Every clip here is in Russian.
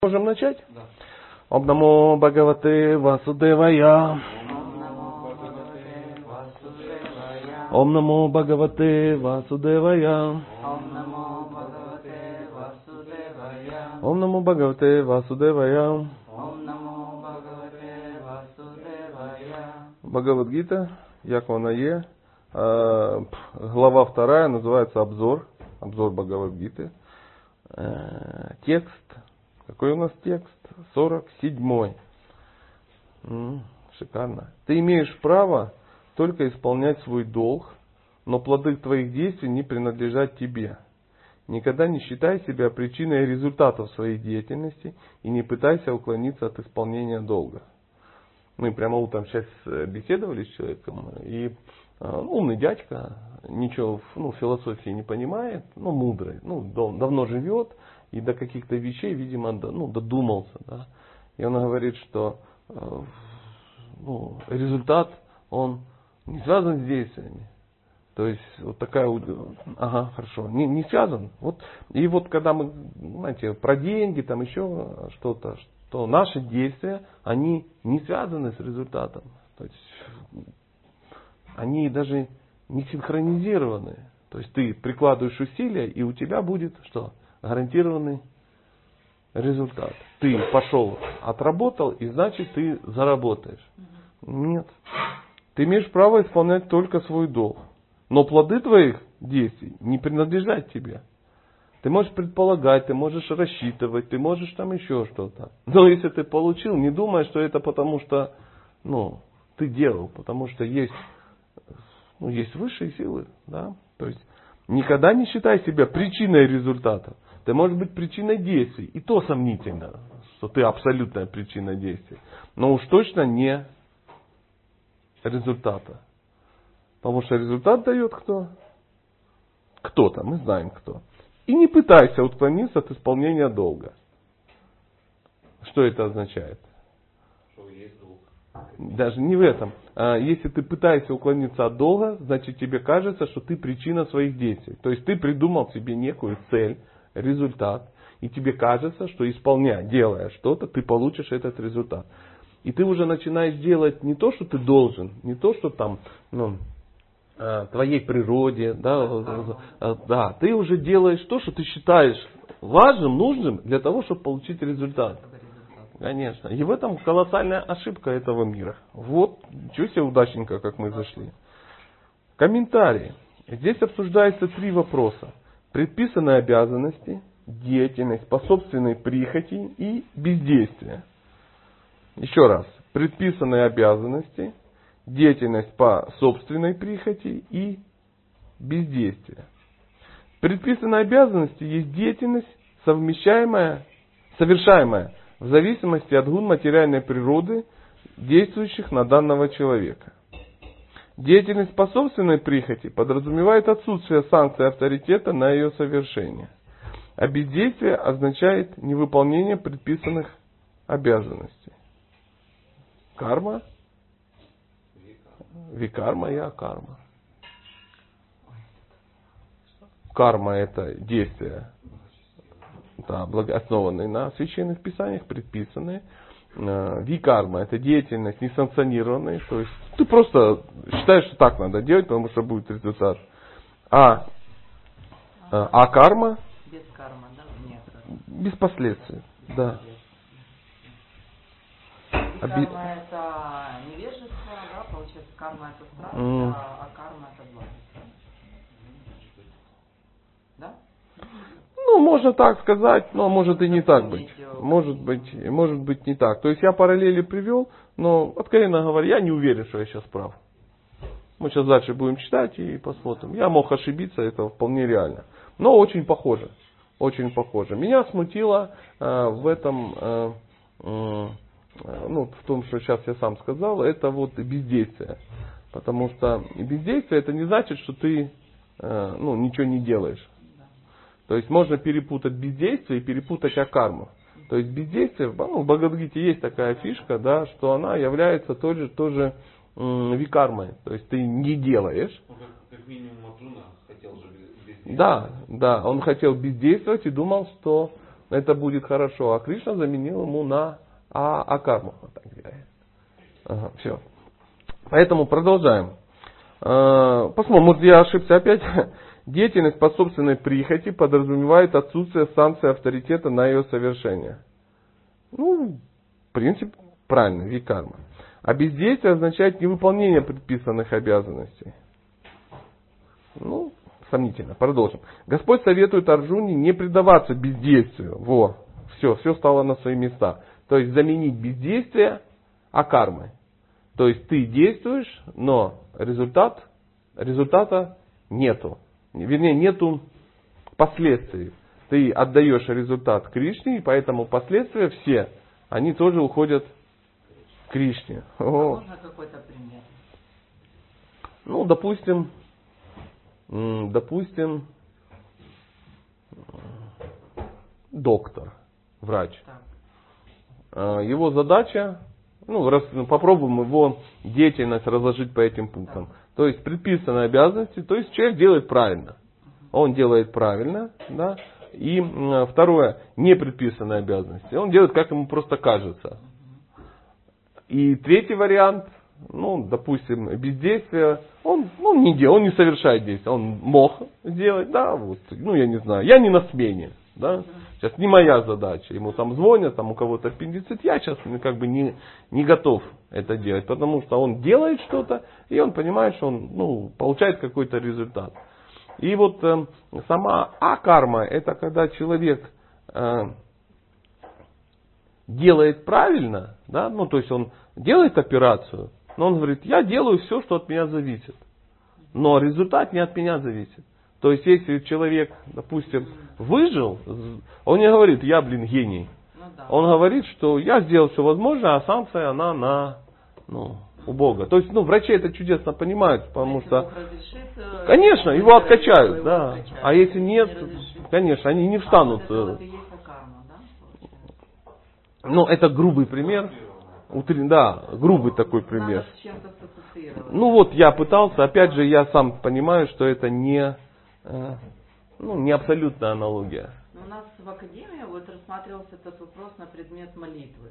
Можем начать? Да. Ом намо Бхагавате Васудевая. Ом намо Бхагавате Васудевая. Ом намо Бхагавате Васудевая. Бхагавадгита, Якванае, а, глава вторая, называется обзор, обзор Бхагавадгиты. Э, текст какой у нас текст? 47. М-м, шикарно. Ты имеешь право только исполнять свой долг, но плоды твоих действий не принадлежат тебе. Никогда не считай себя причиной результатов своей деятельности и не пытайся уклониться от исполнения долга. Мы прямо утром сейчас э, беседовали с человеком, и э, умный дядька, ничего ну, философии не понимает, ну, мудрый, ну, давно живет, и до каких-то вещей, видимо, ну, додумался. Да? И он говорит, что э, ну, результат, он не связан с действиями. То есть вот такая, ага, хорошо, не, не связан. Вот, и вот когда мы, знаете, про деньги, там еще что-то, что наши действия, они не связаны с результатом. То есть они даже не синхронизированы. То есть ты прикладываешь усилия, и у тебя будет что? Гарантированный результат. Ты пошел, отработал, и значит ты заработаешь. Нет. Ты имеешь право исполнять только свой долг. Но плоды твоих действий не принадлежат тебе. Ты можешь предполагать, ты можешь рассчитывать, ты можешь там еще что-то. Но если ты получил, не думай, что это потому что ну, ты делал, потому что есть, ну, есть высшие силы. Да? То есть никогда не считай себя причиной результата. Ты можешь быть причиной действий. И то сомнительно, что ты абсолютная причина действий. Но уж точно не результата. Потому что результат дает кто? Кто-то, мы знаем кто. И не пытайся уклониться от исполнения долга. Что это означает? Что есть долг. Даже не в этом. А если ты пытаешься уклониться от долга, значит тебе кажется, что ты причина своих действий. То есть ты придумал себе некую цель, результат, и тебе кажется, что исполняя, делая что-то, ты получишь этот результат. И ты уже начинаешь делать не то, что ты должен, не то, что там, ну, э, твоей природе, да, э, да, ты уже делаешь то, что ты считаешь важным, нужным для того, чтобы получить результат. Конечно. И в этом колоссальная ошибка этого мира. Вот, чего себе удачненько, как мы зашли. Комментарии. Здесь обсуждается три вопроса предписанные обязанности, деятельность по собственной прихоти и бездействие. Еще раз, предписанные обязанности, деятельность по собственной прихоти и бездействие. Предписанные обязанности есть деятельность, совмещаемая, совершаемая в зависимости от гун материальной природы, действующих на данного человека. Деятельность по собственной прихоти подразумевает отсутствие санкции авторитета на ее совершение. А бездействие означает невыполнение предписанных обязанностей. Карма? Викарма и акарма. Карма это действия, да, основанные на священных писаниях, предписанные. Э, викарма это деятельность несанкционированная, то есть ты просто считаешь, что так надо делать, потому что будет результат. А, а, а карма? Без кармы, да? Нет. Без последствий, без да. Карма это невежество, да, получается, карма это страх, mm. а, карма это благость. Да? Ну, можно так сказать, но может и не так быть. Может быть, может быть не так. То есть я параллели привел, но, откровенно говоря, я не уверен, что я сейчас прав. Мы сейчас дальше будем читать и посмотрим. Я мог ошибиться, это вполне реально. Но очень похоже. Очень похоже. Меня смутило э, в этом, э, э, ну, в том, что сейчас я сам сказал, это вот бездействие. Потому что бездействие это не значит, что ты э, ну, ничего не делаешь. То есть можно перепутать бездействие и перепутать акарму. То есть бездействие, ну, в Бхагавадгите есть такая фишка, да, что она является тоже, тоже м, викармой. То есть ты не делаешь. Ну, как, как минимум Аджуна хотел же бездействовать. Да, да, он хотел бездействовать и думал, что это будет хорошо, а Кришна заменил ему на а, акарму. Вот так ага, все. Поэтому продолжаем. Э, посмотрим, может я ошибся опять. Деятельность по собственной прихоти подразумевает отсутствие санкции авторитета на ее совершение. Ну, в принципе, правильно, викарма. А бездействие означает невыполнение предписанных обязанностей. Ну, сомнительно. Продолжим. Господь советует Арджуне не предаваться бездействию. Во, все, все стало на свои места. То есть заменить бездействие акармой. То есть ты действуешь, но результат, результата нету. Вернее, нету последствий. Ты отдаешь результат Кришне, и поэтому последствия все, они тоже уходят к Кришне. А можно какой-то пример? Ну, допустим, допустим, доктор, врач. Так. А, его задача, ну, раз, ну, попробуем его деятельность разложить по этим пунктам. Так. То есть предписанные обязанности, то есть человек делает правильно. Он делает правильно, да. И второе, не предписанные обязанности. Он делает, как ему просто кажется. И третий вариант, ну, допустим, бездействие, он, ну, не делает, он не совершает действия, он мог сделать, да, вот, ну, я не знаю, я не на смене, да, сейчас не моя задача, ему там звонят, там у кого-то аппендицит, я сейчас как бы не, не готов это делать, потому что он делает что-то, и он понимает, что он, ну, получает какой-то результат. И вот э, сама А-карма, это когда человек э, делает правильно, да, ну, то есть он делает операцию, но он говорит, я делаю все, что от меня зависит. Но результат не от меня зависит. То есть, если человек, допустим, выжил, он не говорит, я, блин, гений. Ну, да. Он говорит, что я сделал все возможное, а санкция, она на, ну, у Бога. То есть, ну, врачи это чудесно понимают, потому если что... разрешит, э, Конечно, его откачают, его да. откачают. А если нет, Не конечно, они не а, встанут. вот это э, вот есть карма, да? Ну, это грубый пример. Утри- Да, грубый такой пример. Ну вот я пытался, опять же, я сам понимаю, что это не, э, ну, не абсолютная аналогия. Но у нас в академии вот рассматривался этот вопрос на предмет молитвы.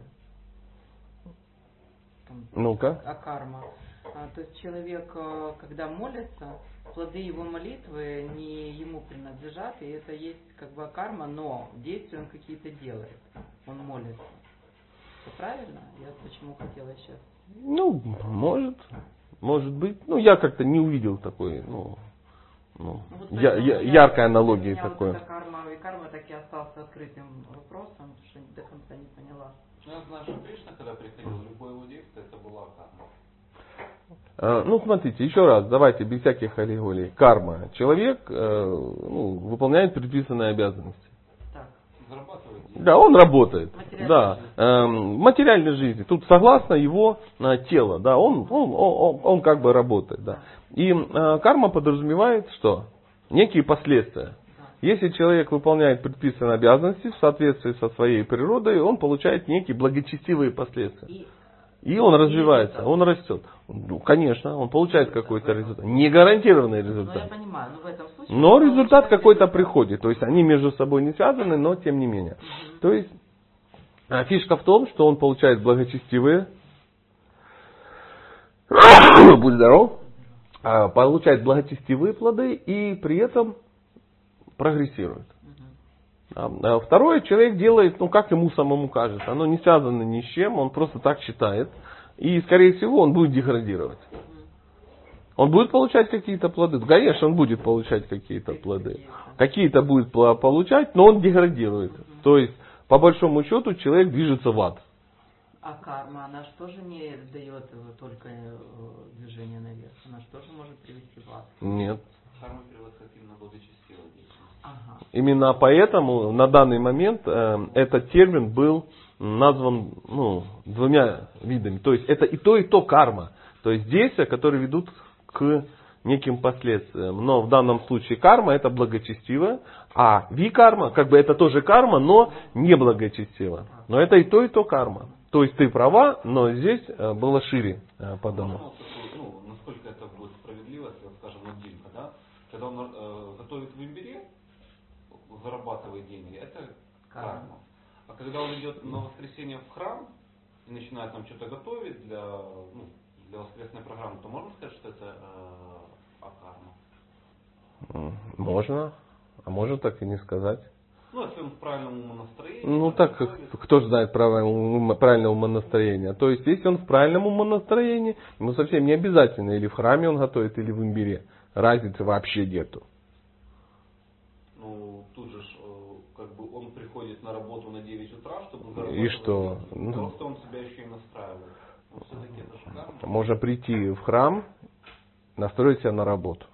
Ну-ка. а карма. А, то есть человек, э, когда молится, плоды его молитвы не ему принадлежат, и это есть как бы карма, но действия он какие-то делает. Он молится. Это правильно? Я почему хотела сейчас. Ну, может, может быть. Ну, я как-то не увидел такой, ну, ну, Ну, вот я- я- я- яркой для аналогии меня такой. Вот эта карма и карма так и остался открытым вопросом, потому что до конца не поняла. Ну, я знаю, что Кришна, когда приходил, любое его действие, это была карма. Э, Ну, смотрите, еще раз, давайте без всяких аллегорий. Карма. Человек э, ну, выполняет предписанные обязанности. Так. Да, он работает. Материальной Да, жизни. эм, в материальной жизни. Тут согласно его э, тела, да, он, он, он, он как бы работает, да. И э, карма подразумевает что? Некие последствия. Если человек выполняет предписанные обязанности в соответствии со своей природой, он получает некие благочестивые последствия. И он развивается, он растет. Ну, конечно, он получает какой-то результат. Не гарантированный Ну, результат. понимаю, но случае... Но результат какой-то приходит. То есть они между собой не связаны, но тем не менее. То есть а, фишка в том, что он получает благочестивые, будь здоров, получает благочестивые плоды и при этом прогрессирует. А Второе, человек делает, ну, как ему самому кажется. Оно не связано ни с чем, он просто так считает. И, скорее всего, он будет деградировать. Он будет получать какие-то плоды? Конечно, он будет получать какие-то плоды. Какие-то будет получать, но он деградирует. То есть, по большому счету, человек движется в ад. А карма, она же тоже не дает только э, движение наверх. Она же тоже может привести в ад. Нет. Карма перевод как именно благочестивая деятельность. Ага. Именно поэтому на данный момент э, этот термин был назван ну, двумя видами. То есть это и то, и то карма. То есть действия, которые ведут к неким последствиям. Но в данном случае карма это благочестиво, а ви-карма, как бы это тоже карма, но не благочестиво. Но это и то, и то карма. То есть ты права, но здесь э, было шире э, подано. Вот такую, ну, насколько это будет справедливо, если, скажем, вот Димка, да, когда он э, готовит в имбире, зарабатывает деньги, это Карма. карма. когда он идет на воскресенье в храм и начинает там что-то готовить для, ну, для воскресной программы, то можно сказать, что это э, акарма? Можно, а можно так и не сказать. Ну, если он в правильном умонастроении. Ну так, готовит. кто же знает правильное ум- правильное умонастроение? То есть, если он в правильном умонастроении, ему совсем не обязательно, или в храме он готовит, или в имбире. Разницы вообще нету. Ну, тут же, э, как бы он приходит на работу на 9 утра, чтобы И что? Ну. Просто он себя еще и настраивает. Но все-таки это же. Можно прийти в храм, настроить себя на работу.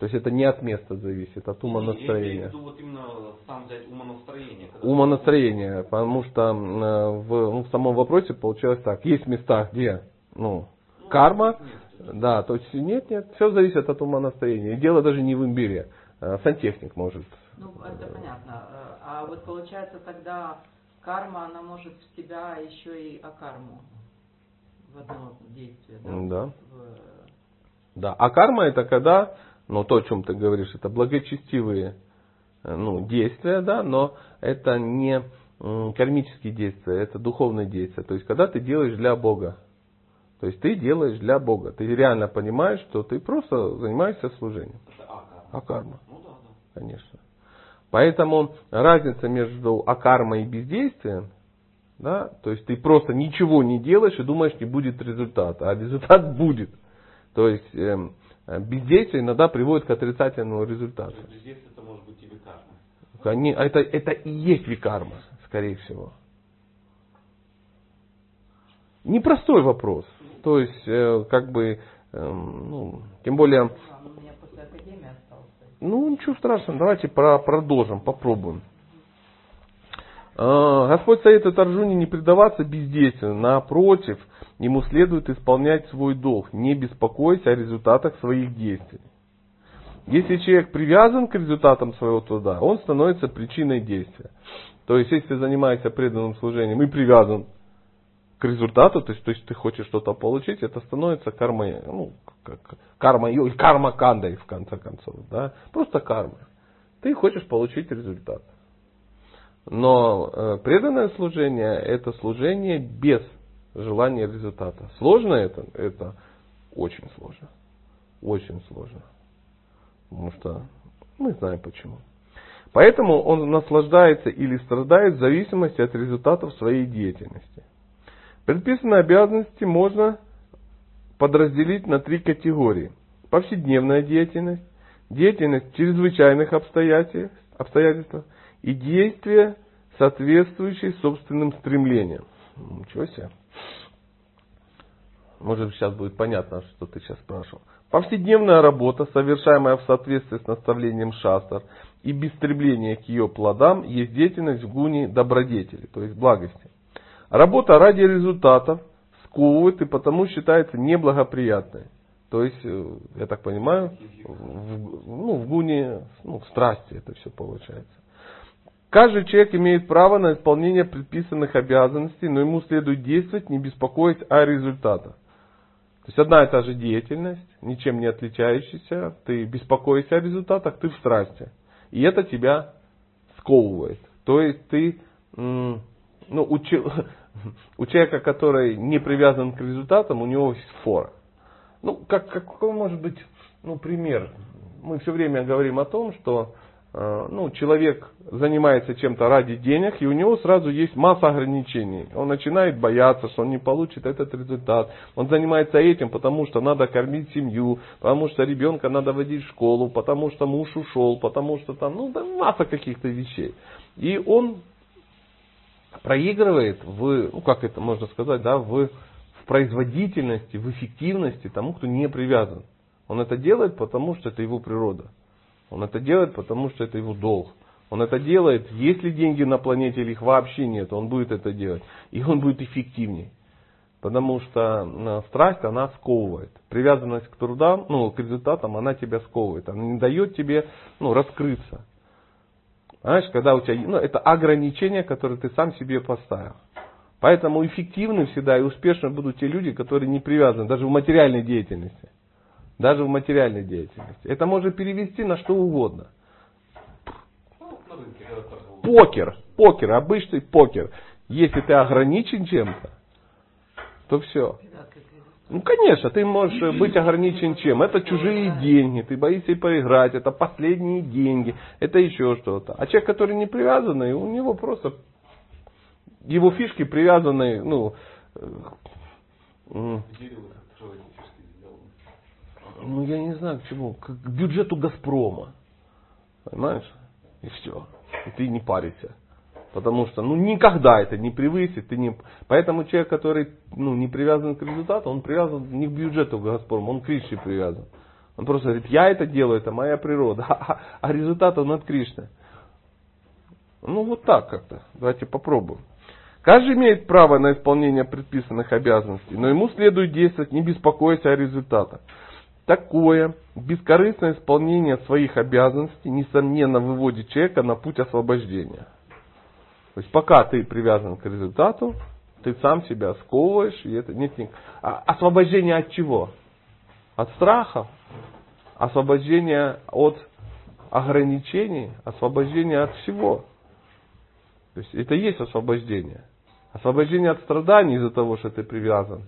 То есть это не от места зависит, от Я имею в умонастроения. виду вот именно сам взять умонастроение. когда Умонастроение, потому что э, в, ну, в самом вопросе получилось так. Есть места, где ну, Ну, карма, место. да, то есть нет, нет, все зависит от умонастроения. И дело даже не в имбире. Э, Сантехник может. Ну, это понятно. Э, А вот получается тогда карма, она может в себя еще и акарму в одно действие, да? Да. В- Да. А карма это когда, ну то, о чем ты говоришь, это благочестивые э, ну, действия, да, но это не кармические действия, это духовные действия. То есть, когда ты делаешь для Бога. То есть, ты делаешь для Бога. Ты реально понимаешь, что ты просто занимаешься служением. Это акарма. А Ну да, да. конечно. Поэтому разница между акармой и бездействием, да, то есть ты просто ничего не делаешь и думаешь, не будет результата, а результат будет. То есть эм, бездействие иногда приводит к отрицательному результату. То есть здесь это может быть и викарма. Они- это, это и есть викарма, скорее всего. Непростой вопрос. То есть, э, как бы, эм, ну, тем более, Да, он у меня после академии остался. ну, ничего страшного, давайте про- продолжим, попробуем. А, Господь советует Арджуне не предаваться бездействию, напротив, ему следует исполнять свой долг, не беспокоясь о результатах своих действий. Если человек привязан к результатам своего труда, он становится причиной действия. То есть, если ты занимаешься преданным служением и привязан к результату, то есть, то есть ты хочешь что-то получить, это становится кармой, ну, как, карма, карма кандой в конце концов, да, просто карма. Ты хочешь получить результат. Но э, преданное служение это служение без желания результата. Сложно это? Это очень сложно. Очень сложно. Потому что мы знаем почему. Поэтому он наслаждается или страдает в зависимости от результатов своей деятельности. Предписанные обязанности можно подразделить на три категории. Повседневная деятельность, деятельность чрезвычайных обстоятельствах, обстоятельствах и действия, соответствующие собственным стремлениям. Ничего себе. Может сейчас будет понятно, что ты сейчас спрашивал. Повседневная работа, совершаемая в соответствии с наставлением шастр и без стремления к ее плодам, есть деятельность в гуне добродетели, то есть благости. Работа ради результатов сковывает и потому считается неблагоприятной. То есть, э, я так понимаю, в, ну, в гуне, ну, в страсти это все получается. Каждый человек имеет право на исполнение предписанных обязанностей, но ему следует действовать, не беспокоясь о результатах. То есть одна и та же деятельность, ничем не отличающаяся, ты беспокоишься о результатах, ты в страсти. И это тебя сковывает. То есть ты, ну, у, у человека, который не привязан к результатам, у него есть фора. Ну, как, какой может быть ну, пример? Мы все время говорим о том, что ну, человек занимается чем-то ради денег, и у него сразу есть масса ограничений. Он начинает бояться, что он не получит этот результат. Он занимается этим, потому что надо кормить семью, потому что ребенка надо водить в школу, потому что муж ушел, потому что там, ну, да, масса каких-то вещей. И он проигрывает в, ну как это можно сказать, да, в, в производительности, в эффективности тому, кто не привязан. Он это делает, потому что это его природа. Он это делает, потому что это его долг. Он это делает, есть ли деньги на планете или их вообще нет, он будет это делать. И он будет эффективней. Потому что э, страсть, она сковывает. Привязанность к трудам, ну, к результатам, она тебя сковывает. Она не дает тебе ну, раскрыться. Знаешь, когда у тебя, ну, это ограничения, которые ты сам себе поставил. Поэтому эффективны всегда и успешны будут те люди, которые не привязаны, даже в материальной деятельности. Даже в материальной деятельности. Это можно перевести на что угодно. Покер, покер, обычный покер. Если ты ограничен чем-то, то все. Ну, конечно, ты можешь быть ограничен чем? Это чужие деньги, ты боишься поиграть, это последние деньги, это еще что-то. А человек, который не привязанный, у него просто его фишки привязаны, ну, ну, я не знаю к чему, к бюджету Газпрома. Понимаешь? И все. И ты не паришься. Потому что, ну, никогда это не превысит. Ты не... Поэтому человек, который ну, не привязан к результату, он привязан не к бюджету Газпрома, он к Кришне привязан. Он просто говорит, я это делаю, это моя природа. А, а результат он от Кришны. Ну, вот так как-то. Давайте попробуем. Каждый имеет право на исполнение предписанных обязанностей, но ему следует действовать, не беспокоясь о результатах. Такое бескорыстное исполнение своих обязанностей, несомненно, выводит человека на путь освобождения. То есть пока ты привязан к результату, ты сам себя сковываешь, и это нет никак. А освобождение от чего? От страха, освобождение от ограничений, освобождение от всего. То есть это есть освобождение. Освобождение от страданий из-за того, что ты привязан.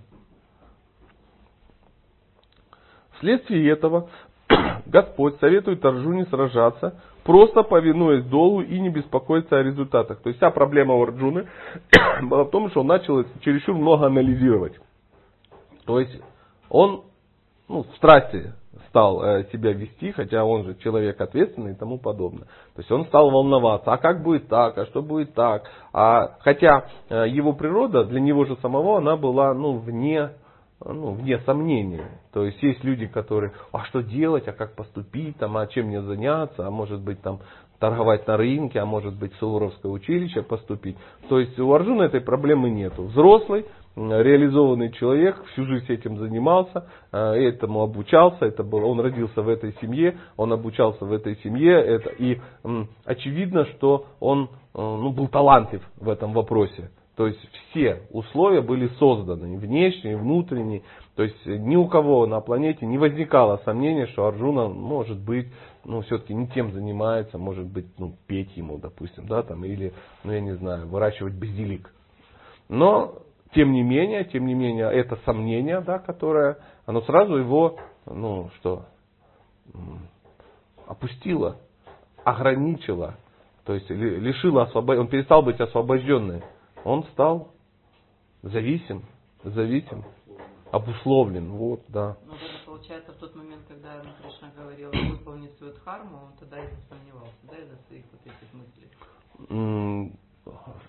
Вследствие этого Господь советует Арджуне сражаться, просто повинуясь долу и не беспокоиться о результатах. То есть вся проблема у Арджуны была в том, что он начал чересчур много анализировать. То есть он ну, в страсти стал э, себя вести, хотя он же человек ответственный и тому подобное. То есть он стал волноваться, а как будет так, а что будет так. А, хотя э, его природа для него же самого, она была ну, вне, ну, вне сомнений. То есть есть люди, которые, а что делать, а как поступить, там, а чем мне заняться, а может быть там торговать на рынке, а может быть в Суворовское училище поступить. То есть у Арджуна этой проблемы нету. Взрослый, реализованный человек, всю жизнь этим занимался, э, этому обучался, это было, он родился в этой семье, он обучался в этой семье, это, и очевидно, что он э, ну, был талантлив в этом вопросе. То есть все условия были созданы, внешние, внутренние. То есть ни у кого на планете не возникало сомнения, что Арджуна может быть, ну, все-таки не тем занимается, может быть, ну, петь ему, допустим, да, там, или, ну, я не знаю, выращивать базилик. Но тем не менее, тем не менее, это сомнение, да, которое, оно сразу его, ну что, опустило, ограничило, то есть лишило освобождения, он перестал быть освобожденным, он стал зависим, зависим, обусловлен, вот, да. Ну, это получается в тот момент, когда Кришна говорил выполнить свою дхарму, он тогда и засомневался, да, из-за своих вот этих мыслей.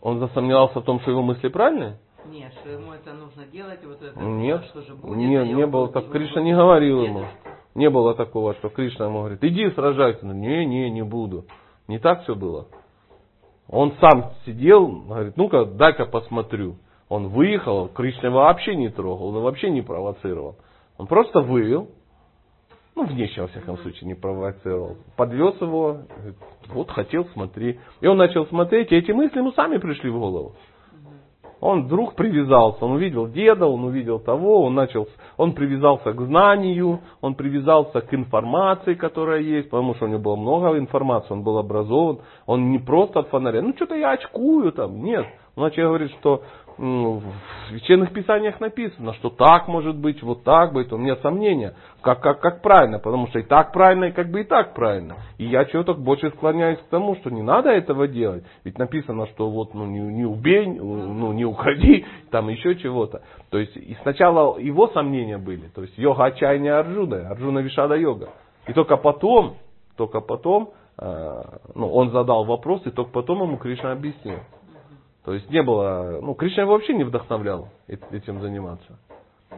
Он засомневался в том, что его мысли правильные? Нет, что ему это нужно делать, вот это нет, что же будет. Нет, не было так. Кришна не говорил ему. Не было такого, что Кришна ему говорит, иди сражайся. Не, не, не буду. Не так все было. Он сам сидел, говорит, ну-ка, дай-ка посмотрю. Он выехал, Кришна вообще не трогал, он вообще не провоцировал. Он просто вывел, ну, внешне, во всяком случае, не провоцировал. Подвез его, говорит, вот хотел, смотри. И он начал смотреть, и эти мысли ему сами пришли в голову. Он вдруг привязался, он увидел деда, он увидел того, он начал, он привязался к знанию, он привязался к информации, которая есть, потому что у него было много информации, он был образован, он не просто от фонаря, ну что-то я очкую там, нет. Он начал говорить, что в священных писаниях написано, что так может быть, вот так быть. У меня сомнения, как, как, как правильно, потому что и так правильно, и как бы и так правильно. И я чего-то больше склоняюсь к тому, что не надо этого делать. Ведь написано, что вот ну, не, не убей, ну, не укради, там еще чего-то. То есть и сначала его сомнения были, то есть йога отчаяния Арджуна, Арджуна Вишада йога. И только потом, только потом, э, ну, он задал вопрос, и только потом ему Кришна объяснил. То есть не было, ну, Кришна вообще не вдохновлял этим заниматься.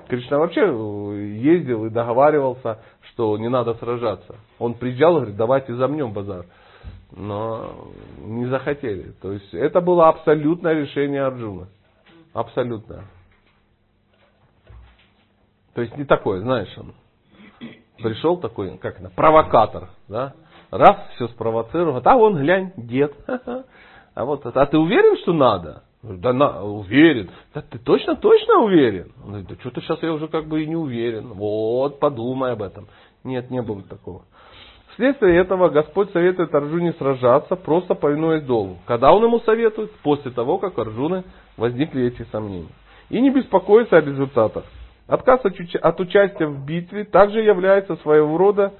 Кришна вообще э, ездил и договаривался, что не надо сражаться. Он приезжал и говорит, давайте замнем базар. Но не захотели. То есть это было абсолютное решение Арджуна. Абсолютно. То есть не такое, знаешь, он пришел такой, как это, провокатор, да? Раз, все спровоцировал, а он, глянь, дед. А вот, а ты уверен, что надо? Да на, уверен. Да ты точно, точно уверен? Он говорит, да что-то сейчас я уже как бы и не уверен. Вот, подумай об этом. Нет, не было такого. Вследствие этого Господь советует Арджуне сражаться, просто повинуясь долгу. Когда Он ему советует? После того, как Арджуны возникли эти сомнения. И не беспокоиться о результатах. Отказ от участия в битве также является своего рода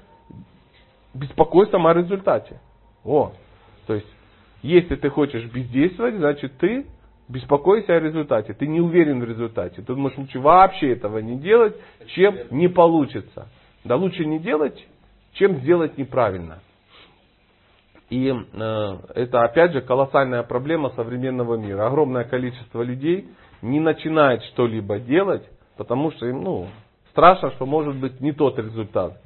беспокойством о результате. О, то есть, если ты хочешь бездействовать, значит ты беспокойся о результате. Ты не уверен в результате. Ты думаешь, лучше вообще этого не делать, чем не получится. Да лучше не делать, чем сделать неправильно. И э, это опять же колоссальная проблема современного мира. Огромное количество людей не начинает что-либо делать, потому что им ну, страшно, что может быть не тот результат.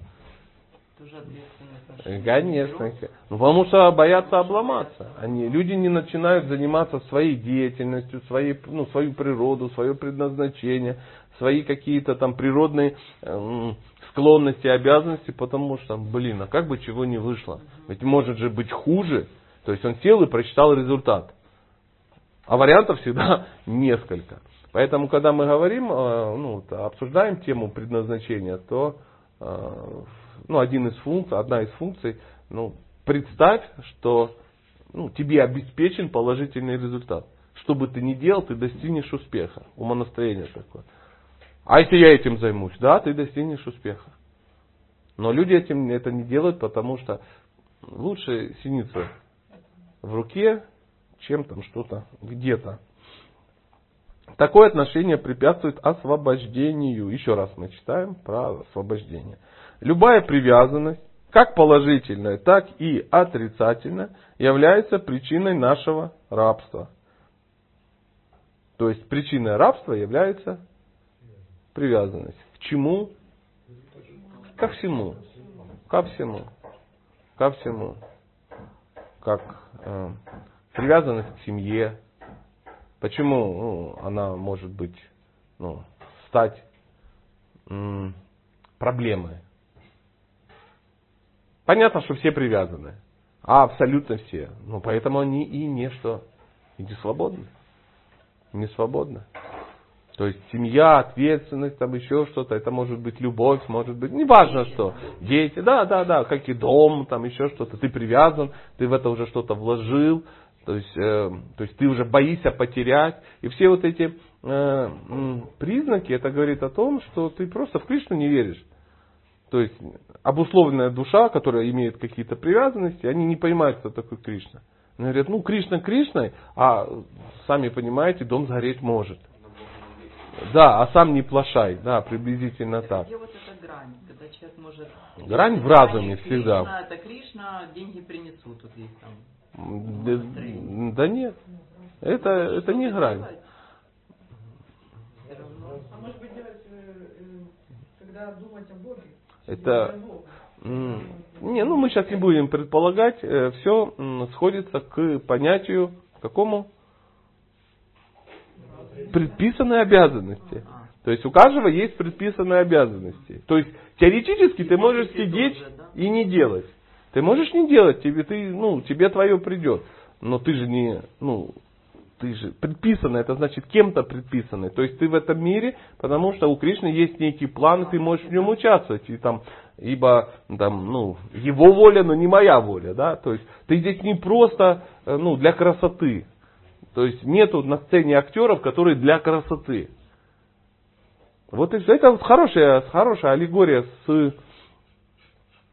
Конечно. Ну, потому что боятся обломаться. Они, люди не начинают заниматься своей деятельностью, своей, ну, свою природу, свое предназначение, свои какие-то там природные э, склонности, обязанности, потому что, блин, а как бы чего не вышло? Ведь может же быть хуже. То есть он сел и прочитал результат. А вариантов всегда несколько. Поэтому, когда мы говорим, э, ну, обсуждаем тему предназначения, то э, ну, один из функций, одна из функций, ну, представь, что ну, тебе обеспечен положительный результат. Что бы ты ни делал, ты достигнешь успеха. Умонастроение такое. А если я этим займусь? Да, ты достигнешь успеха. Но люди этим это не делают, потому что лучше синица в руке, чем там что-то где-то. Такое отношение препятствует освобождению. Еще раз мы читаем про освобождение. Любая привязанность, как положительная, так и отрицательная, является причиной нашего рабства. То есть причиной рабства является привязанность. К чему? Ко всему. Ко всему. Ко всему. Как э, привязанность к семье. Почему ну, она может быть, ну, стать м, проблемой? Понятно, что все привязаны. А абсолютно все. Ну, поэтому они и не что. И не свободны. Не свободны. То есть семья, ответственность, там еще что-то, это может быть любовь, может быть, неважно что, дети, да, да, да, как и дом, там еще что-то, ты привязан, ты в это уже что-то вложил, то есть, э, то есть ты уже боишься потерять. И все вот эти э, признаки, это говорит о том, что ты просто в Кришну не веришь. То есть обусловленная душа, которая имеет какие-то привязанности, они не понимают, кто такой Кришна. Они говорят, ну Кришна Кришной, а сами понимаете, дом сгореть может. Да, а сам не плашай, да, приблизительно так. Где вот эта грань, когда человек может... Грань в разуме всегда. Кришна, это Кришна, деньги принесут, вот есть там. Да, да нет, это, это не грань. А может быть делать, э, э, когда думать о Боге? Это... Не, ну мы сейчас не будем предполагать, э, все сходится к понятию какому? предписанные обязанности. То есть у каждого есть предписанные обязанности. То есть теоретически ты можешь сидеть и не делать. Ты можешь не делать, тебе, ты, ну, тебе твое придет. Но ты же не, ну, ты же предписанный, это значит кем-то предписанный. То есть ты в этом мире, потому что у Кришны есть некий план, ты можешь в нем участвовать. И там, ибо там, ну, его воля, но не моя воля. Да? То есть ты здесь не просто э, ну, для красоты. То есть нету на сцене актеров, которые для красоты. Вот и все. Это вот хорошая, хорошая аллегория с,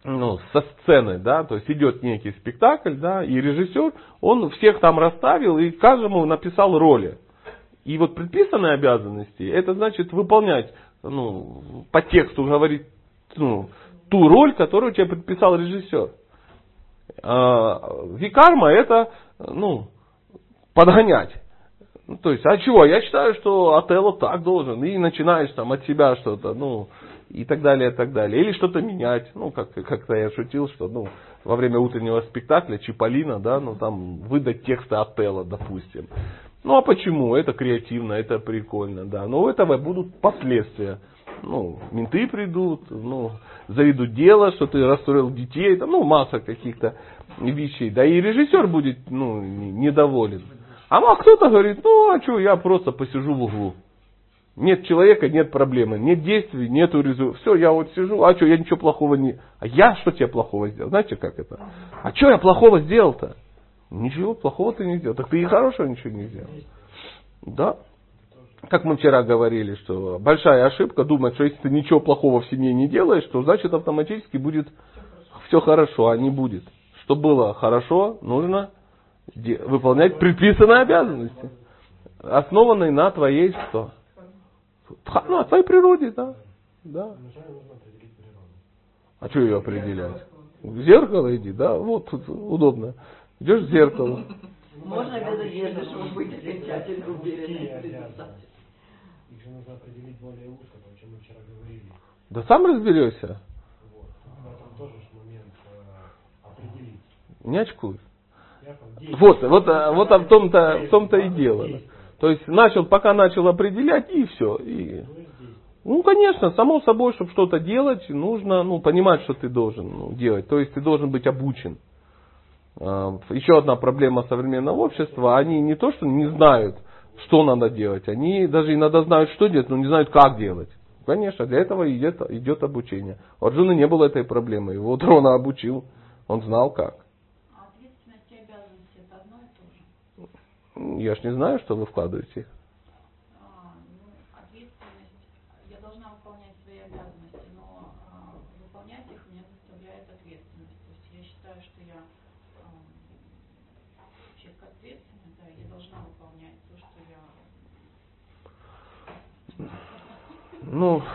ну, со сцены, да, то есть идет некий спектакль, да, и режиссер, он всех там расставил и каждому написал роли. И вот предписанные обязанности, это значит выполнять, ну, по тексту говорить, ну, ту роль, которую тебе предписал режиссер. А, викарма это, ну, подгонять. Ну, то есть, а чего? Я считаю, что Отелло так должен. И начинаешь там от себя что-то, ну, и так далее, и так далее. Или что-то менять. Ну, как, как-то я шутил, что, ну, во время утреннего спектакля Чиполлино, да, ну, там, выдать тексты Отелло, допустим. Ну, а почему? Это креативно, это прикольно, да. Но у этого будут последствия. Ну, менты придут, ну, заведут дело, что ты расстроил детей, там, ну, масса каких-то вещей. Да и режиссер будет, ну, недоволен. А, а кто-то говорит, ну а что, я просто посижу в углу. Нет человека, нет проблемы. Нет действий, нету результата. Все, я вот сижу, а что, я ничего плохого не... А я что тебе плохого сделал? Знаете, как это? А что я плохого сделал-то? Ничего плохого ты не сделал. Так ты и хорошего ничего не сделал. Да. Как мы вчера говорили, что большая ошибка думать, что если ты ничего плохого в семье не делаешь, то значит автоматически будет все хорошо, а не будет. Что было хорошо, нужно выполнять предписанные обязанности, основанные на твоей что? Ну, о твоей природе, да. да. А что ее определять? В зеркало иди, да, вот тут удобно. Идешь в зеркало. Можно без одежды, чтобы быть окончательно уверенным Их же нужно определить более узко, о чем мы вчера говорили. Да сам разберешься. Вот. Этом тоже момент определить. Не очкуй. Вот, вот, вот в том-то, в том-то и дело. То есть начал, пока начал определять, и все. И, ну, конечно, само собой, чтобы что-то делать, нужно ну, понимать, что ты должен ну, делать. То есть ты должен быть обучен. А, еще одна проблема современного общества, они не то, что не знают, что надо делать, они даже иногда знают, что делать, но не знают, как делать. Конечно, для этого идет, идет обучение. У Арджуна не было этой проблемы, его Дрона обучил, он знал как. Я ж не знаю, что вы вкладываете. А, ну, ответственность. Я должна выполнять свои обязанности, но а, выполнять их меня заставляет ответственность. То есть я считаю, что я а, человек ответственный, да, я должна выполнять то, что я... Ну,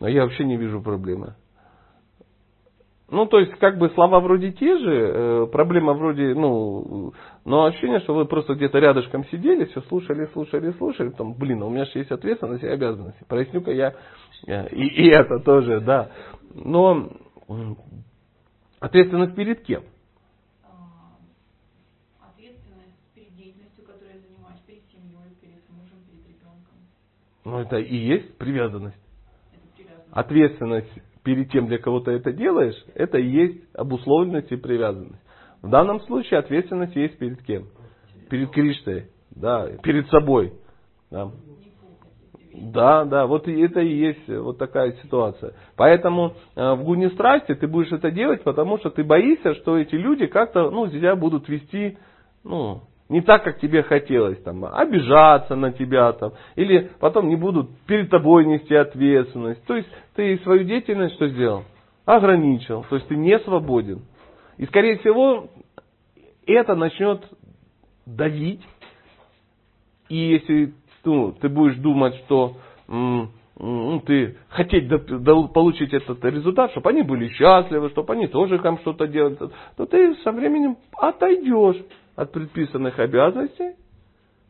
а я вообще не вижу проблемы. Ну, то есть, как бы слова вроде те же, э, проблема вроде, ну, но ощущение, что вы просто где-то рядышком сидели, все слушали, слушали, слушали, там, блин, у меня же есть ответственность и обязанности. Проясню-ка я э, и, и это тоже, да. Но ответственность перед кем? А, ответственность перед деятельностью, которой я занимаюсь, перед семьей, перед мужем, перед ребенком. Ну, это и есть привязанность. Это привязанность. Ответственность перед тем, для кого ты это делаешь, это и есть обусловленность и привязанность. В данном случае ответственность есть перед кем? Перед Кришной, да, перед собой. Да. Да, да, вот это и есть вот такая ситуация. Поэтому э, в гуне страсти ты будешь это делать, потому что ты боишься, что эти люди как-то, ну, тебя будут вести, ну, не так, как тебе хотелось, там, обижаться на тебя, там, или потом не будут перед тобой нести ответственность. То есть ты свою деятельность что сделал? Ограничил. То есть ты не свободен. И скорее всего это начнет давить. И если ну, ты будешь думать, что ну, ты хотеть до, до, получить этот результат, чтобы они были счастливы, чтобы они тоже там что-то делали, то ты со временем отойдешь от предписанных обязанностей,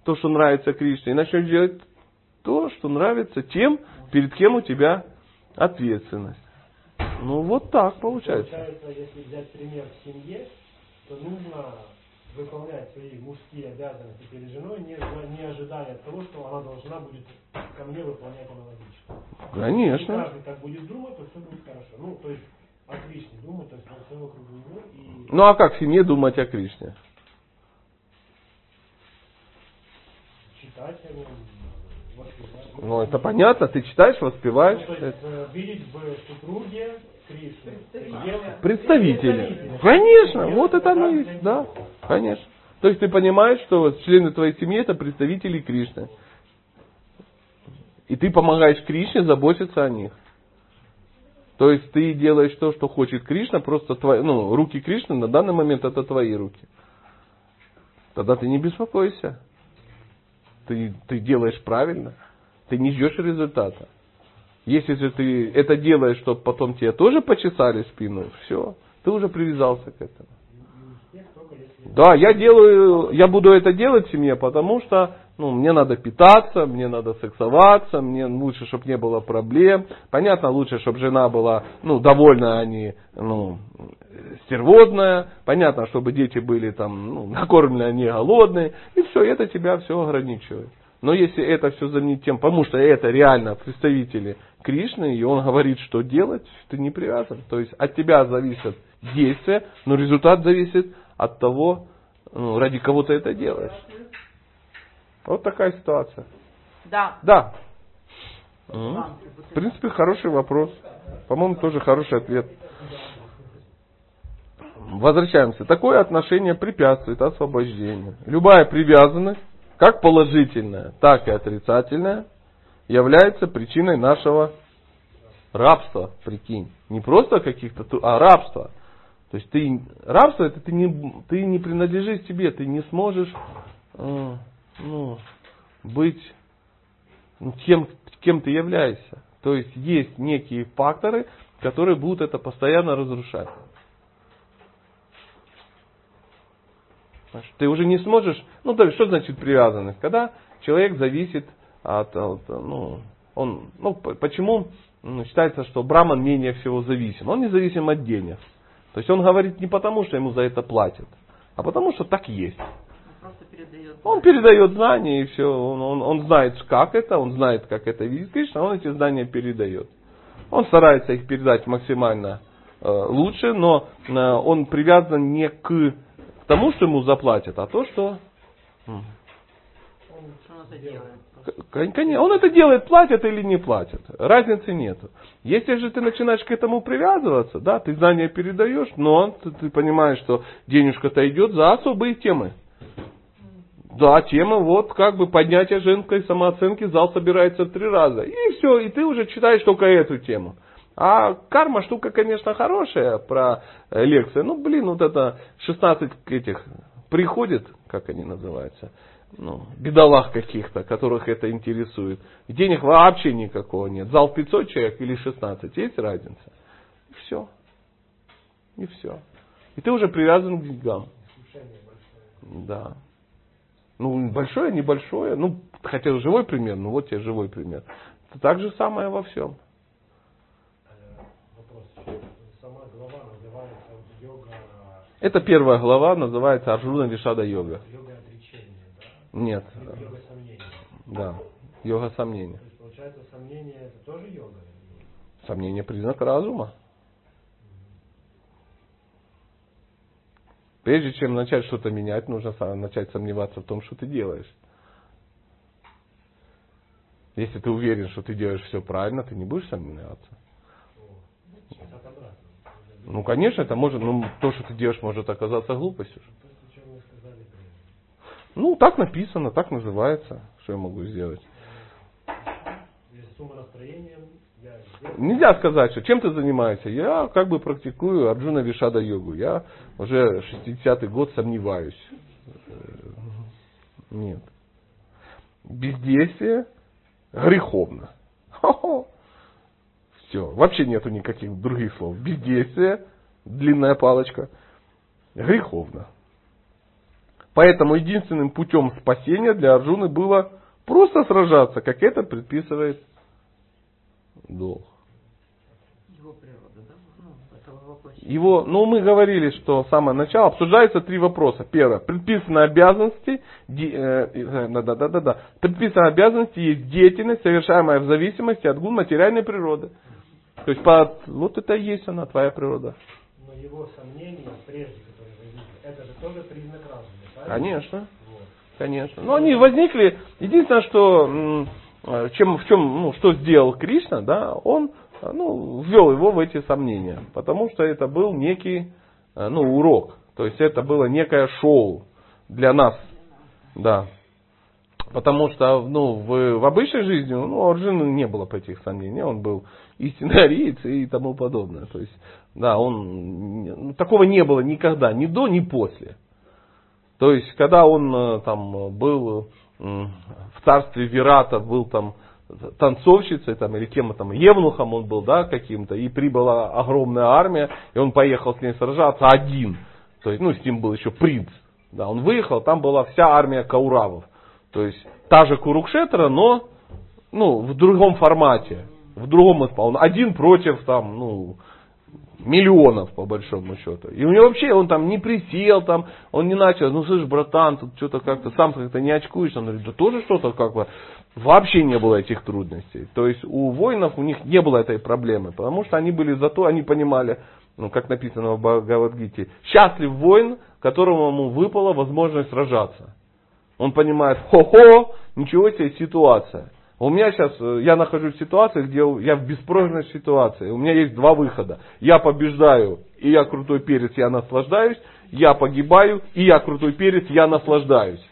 то, что нравится Кришне, и начнешь делать то, что нравится тем, перед кем у тебя ответственность. Ну вот так получается. Получается, если взять пример в семье, то нужно выполнять свои мужские обязанности перед женой, не, не ожидая того, что она должна будет ко мне выполнять аналогично. Конечно. Если каждый так будет думать, то все будет хорошо. Ну, то есть о Кришне думать, то есть все вокруг него. И... Ну а как в семье думать о Кришне? Читать о нем, Ну, это понятно, ты читаешь, воспеваешь. Ну, то есть, э, видеть в супруге Кришну. Представители. Конечно, вот это оно есть, да, конечно. То есть ты понимаешь, что члены твоей семьи это представители Кришны. И ты помогаешь Кришне заботиться о них. То есть ты делаешь то, что хочет Кришна, просто твои, ну, руки Кришны на данный момент это твои руки. Тогда ты не беспокойся ты, ты делаешь правильно, ты не ждешь результата. Если же ты это делаешь, чтобы потом тебе тоже почесали спину, все, ты уже привязался к этому. Да, я делаю, я буду это делать в семье, потому что ну, мне надо питаться, мне надо сексоваться, мне лучше, чтобы не было проблем. Понятно, лучше, чтобы жена была ну, довольна, а не ну, стервозная. Понятно, чтобы дети были там ну, накормлены, а не голодные. И все, это тебя все ограничивает. Но если это все заменить тем, потому что это реально представители Кришны, и он говорит, что делать, ты не привязан. То есть от тебя зависят действия, но результат зависит от того, ну, ради кого ты это делаешь. Вот такая ситуация. Да. Да. М. В принципе, хороший вопрос. По-моему, тоже хороший ответ. Возвращаемся. Такое отношение препятствует освобождению. Любая привязанность, как положительная, так и отрицательная, является причиной нашего рабства, прикинь. Не просто каких-то, ту- а рабства. То есть ты рабство это ты не ты не принадлежишь себе, ты не сможешь э, ну, быть ну, тем, кем ты являешься. То есть есть некие факторы, которые будут это постоянно разрушать. Ты уже не сможешь, ну то есть что значит привязанность? Когда человек зависит от, от, ну, он, ну почему ну, считается, что Браман менее всего зависим? Он не зависим от денег. То есть он говорит не потому, что ему за это платят, а потому, что так есть. Он просто передает. Он передает знания и все. Он, он, он знает, как это, он знает, как это видит Кришна, он эти знания передает. Он старается их передать максимально э, лучше, но э, он привязан не к тому, что ему заплатят, а то, что... он это делает? Конечно, он это делает, платят или не платят. Разницы нет. Если же ты начинаешь к этому привязываться, да, ты знания передаешь, но ты, ты понимаешь, что денежка-то идет за особые темы. Да, тема вот как бы поднятие женской самооценки, зал собирается три раза. И все, и ты уже читаешь только эту тему. А карма штука, конечно, хорошая про э, лекции. Ну, блин, вот это 16 этих приходит, как они называются, ну, бедолаг каких-то, которых это интересует. Денег вообще никакого нет. Зал 500 человек или 16, есть разница? И все. И все. И ты уже привязан к деньгам. Да. Ну, большое, небольшое. Ну, хотел живой пример, ну вот тебе живой пример. Это так же самое во всем. Это первая глава, называется Арджуна Вишада йога. йога отречения, да? Нет. Йога сомнения. Да. Йога сомнения. То есть получается сомнение это тоже йога? Сомнение признак разума. Прежде чем начать что-то менять, нужно начать сомневаться в том, что ты делаешь. Если ты уверен, что ты делаешь все правильно, ты не будешь сомневаться. Ну, конечно, это может, ну, то, что ты делаешь, может оказаться глупостью. Ну, так написано, так называется. Что я могу сделать? Если с умонастроением, я сделал. Нельзя сказать, что чем ты занимаешься. Я как бы практикую Арджуна Вишада йогу. Я уже 60-й год сомневаюсь. Э, Нет. Бездействие греховно. Все. Вообще нету никаких других слов. Бездействие, длинная палочка, греховно. Поэтому единственным путем спасения для Арджуны было просто сражаться, как это предписывает долг. Его природа, да? Ну, этого воплощения. Его, ну мы говорили, что с самого начала обсуждаются три вопроса. Первое, предписанные обязанности, де- э, э, да, да, да, да, да. Предписанные обязанности есть деятельность, совершаемая в зависимости от гун материальной природы. То есть по- вот это и есть она, твоя природа. Но его сомнения, прежде которые возникли, это же тоже признак разума, правильно? Конечно, Вот. конечно. Но они возникли. Единственное, что м, чем, в чем, ну, что сделал Кришна, да, он э, ну, ввел его в эти сомнения. Потому что это был некий э, ну, урок. То есть это было некое шоу для нас. Да. Потому что ну, в, в обычной жизни ну, у Арджуны не было по этих сомнений. Он был истинный ариец и тому подобное. То есть, да, он ну, такого не было никогда, ни до, ни после. То есть, когда он э, там был в царстве Вирата, был там танцовщицей там, или кем там, евнухом он был, да, каким-то, и прибыла огромная армия, и он поехал с ней сражаться один. То есть, ну, с ним был еще принц. Да, он выехал, там была вся армия кауравов. То есть, та же Курукшетра, но ну, в другом формате, в другом исполнении. Один против там, ну, миллионов, по большому счету. И у него вообще, он там не присел, там, он не начал, ну, слышь, братан, тут что-то как-то, сам как-то не очкуешь. Он говорит, да тоже что-то как бы, вообще не было этих трудностей. То есть у воинов у них не было этой проблемы, потому что они были зато, они понимали, ну, как написано в Бхагавадгите, счастлив воин, которому выпала возможность сражаться. Он понимает, хо-хо, ничего себе ситуация. У меня сейчас, э, я нахожусь в ситуации, где я в беспроигрышной ситуации. У меня есть два выхода. Я побеждаю, и я крутой перец, я наслаждаюсь. Я погибаю, и я крутой перец, я наслаждаюсь.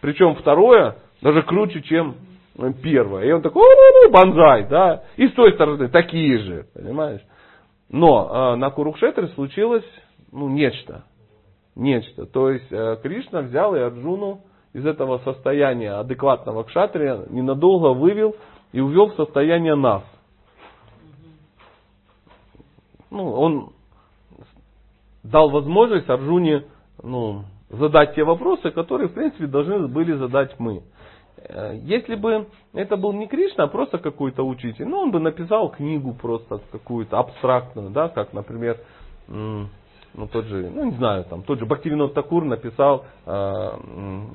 Причем второе даже круче, чем э, первое. И он такой, ну, банзай, да. И с той стороны такие же, понимаешь. Но э, на Курукшетре случилось ну, нечто. Нечто. То есть э, Кришна взял и Арджуну из этого состояния адекватного кшатрия ненадолго вывел и увел в состояние нас. Ну, он дал возможность Арджуне ну, задать те вопросы, которые, в принципе, должны были задать мы. Э, если бы это был не Кришна, а просто какой-то учитель, ну, он бы написал книгу просто какую-то абстрактную, да, как, например, ну, тот же, ну, не знаю, там, тот же Бхактивинод Такур написал э,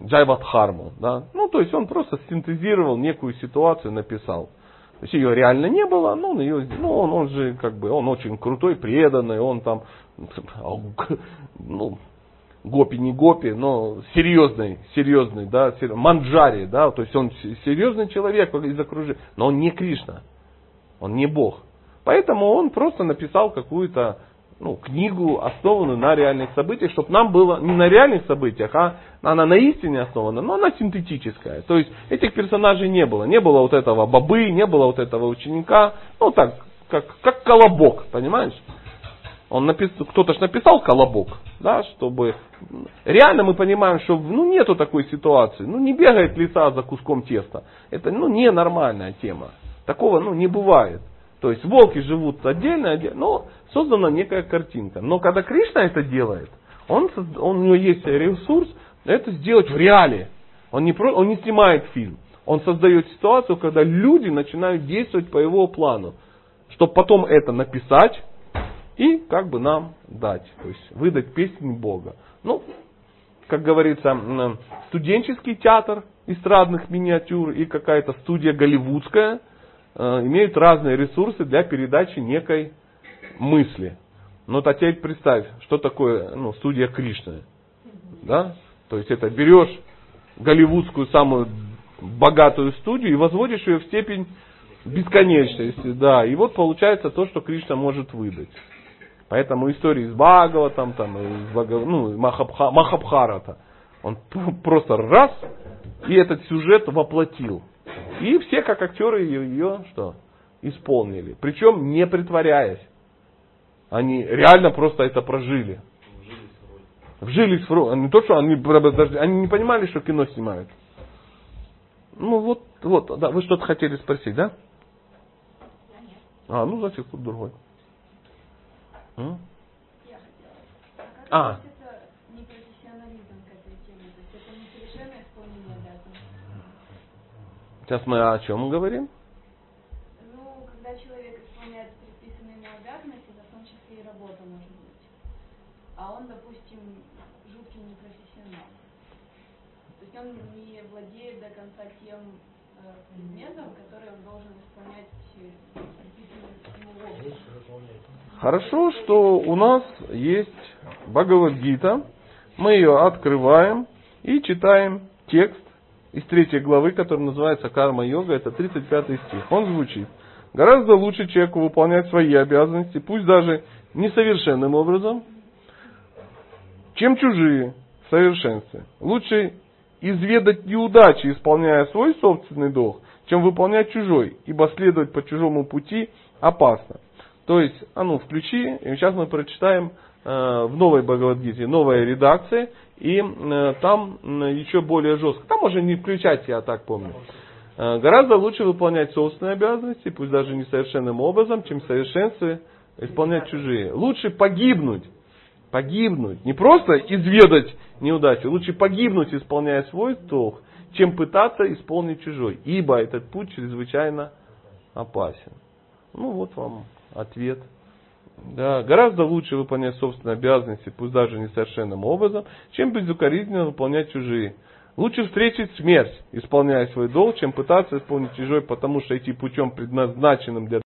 Джайвадхарму, да, ну, то есть он просто синтезировал некую ситуацию, написал. То есть ее реально не было, но он ее, ну, он, он же, как бы, он очень крутой, преданный, он там, ну, гопи не гопи, но серьезный, серьезный, да, манджари, да, то есть он серьезный человек из окружения, но он не Кришна, он не Бог. Поэтому он просто написал какую-то ну, книгу, основанную на реальных событиях, чтобы нам было не на реальных событиях, а она на истине основана, но она синтетическая. То есть этих персонажей не было. Не было вот этого бабы, не было вот этого ученика. Ну так, как, как колобок, понимаешь? Он написал, кто-то же написал колобок, да, чтобы... Реально мы понимаем, что ну, нету такой ситуации. Ну, не бегает лиса за куском теста. Это ну, ненормальная тема. Такого ну, не бывает. То есть волки живут отдельно, отдельно, но создана некая картинка. Но когда Кришна это делает, он, он, у него есть ресурс это сделать в реале. Он не, он не снимает фильм. Он создает ситуацию, когда люди начинают действовать по его плану. Чтобы потом это написать и как бы нам дать. То есть выдать песнь Бога. Ну, как говорится, студенческий театр эстрадных миниатюр и какая-то студия голливудская – имеют разные ресурсы для передачи некой мысли. Но теперь представь, что такое ну, студия Кришны. Да? То есть это берешь голливудскую самую богатую студию и возводишь ее в степень бесконечности. Да. И вот получается то, что Кришна может выдать. Поэтому истории с Бхагаватом, там, из Бхагав... ну, Махабха... Махабхарата, он просто раз и этот сюжет воплотил. И все, как актеры, ее, ее что? Исполнили. Причем не притворяясь. Они реально просто это прожили. Вжились в роль. Не то, что они, они не понимали, что кино снимают. Ну вот, вот, да, вы что-то хотели спросить, да? А, ну значит кто другой. А. Сейчас мы о чем говорим? Ну, когда человек исполняет предписанные ему обязанности, это в том числе и работа может быть. А он, допустим, жуткий непрофессионал. То есть он не владеет до конца тем э, предметом, который он должен исполнять ему. Хорошо, что у нас есть Бхагавадгита. Мы ее открываем и читаем текст из третьей главы, которая называется «Карма-йога», это 35 стих. Он звучит. Гораздо лучше человеку выполнять свои обязанности, пусть даже несовершенным образом, чем чужие в совершенстве. Лучше изведать неудачи, исполняя свой собственный долг, чем выполнять чужой, ибо следовать по чужому пути опасно. То есть, а ну, включи, и сейчас мы прочитаем в новой Бхагавадгите, новая редакция, и э, там еще более жестко. Там уже не включать, я так помню. Э, гораздо лучше выполнять собственные обязанности, пусть даже несовершенным образом, чем в совершенстве исполнять чужие. Лучше погибнуть, погибнуть, не просто изведать неудачу, лучше погибнуть, исполняя свой долг, чем пытаться исполнить чужой. Ибо этот путь чрезвычайно опасен. Ну вот вам ответ. Да, гораздо лучше выполнять собственные обязанности, пусть даже несовершенным образом, чем безукоризненно выполнять чужие. Лучше встретить смерть, исполняя свой долг, чем пытаться исполнить чужой, потому что идти путем, предназначенным для